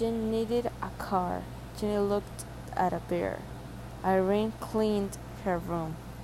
Jen needed a car. Jenny looked at a bear. Irene cleaned her room.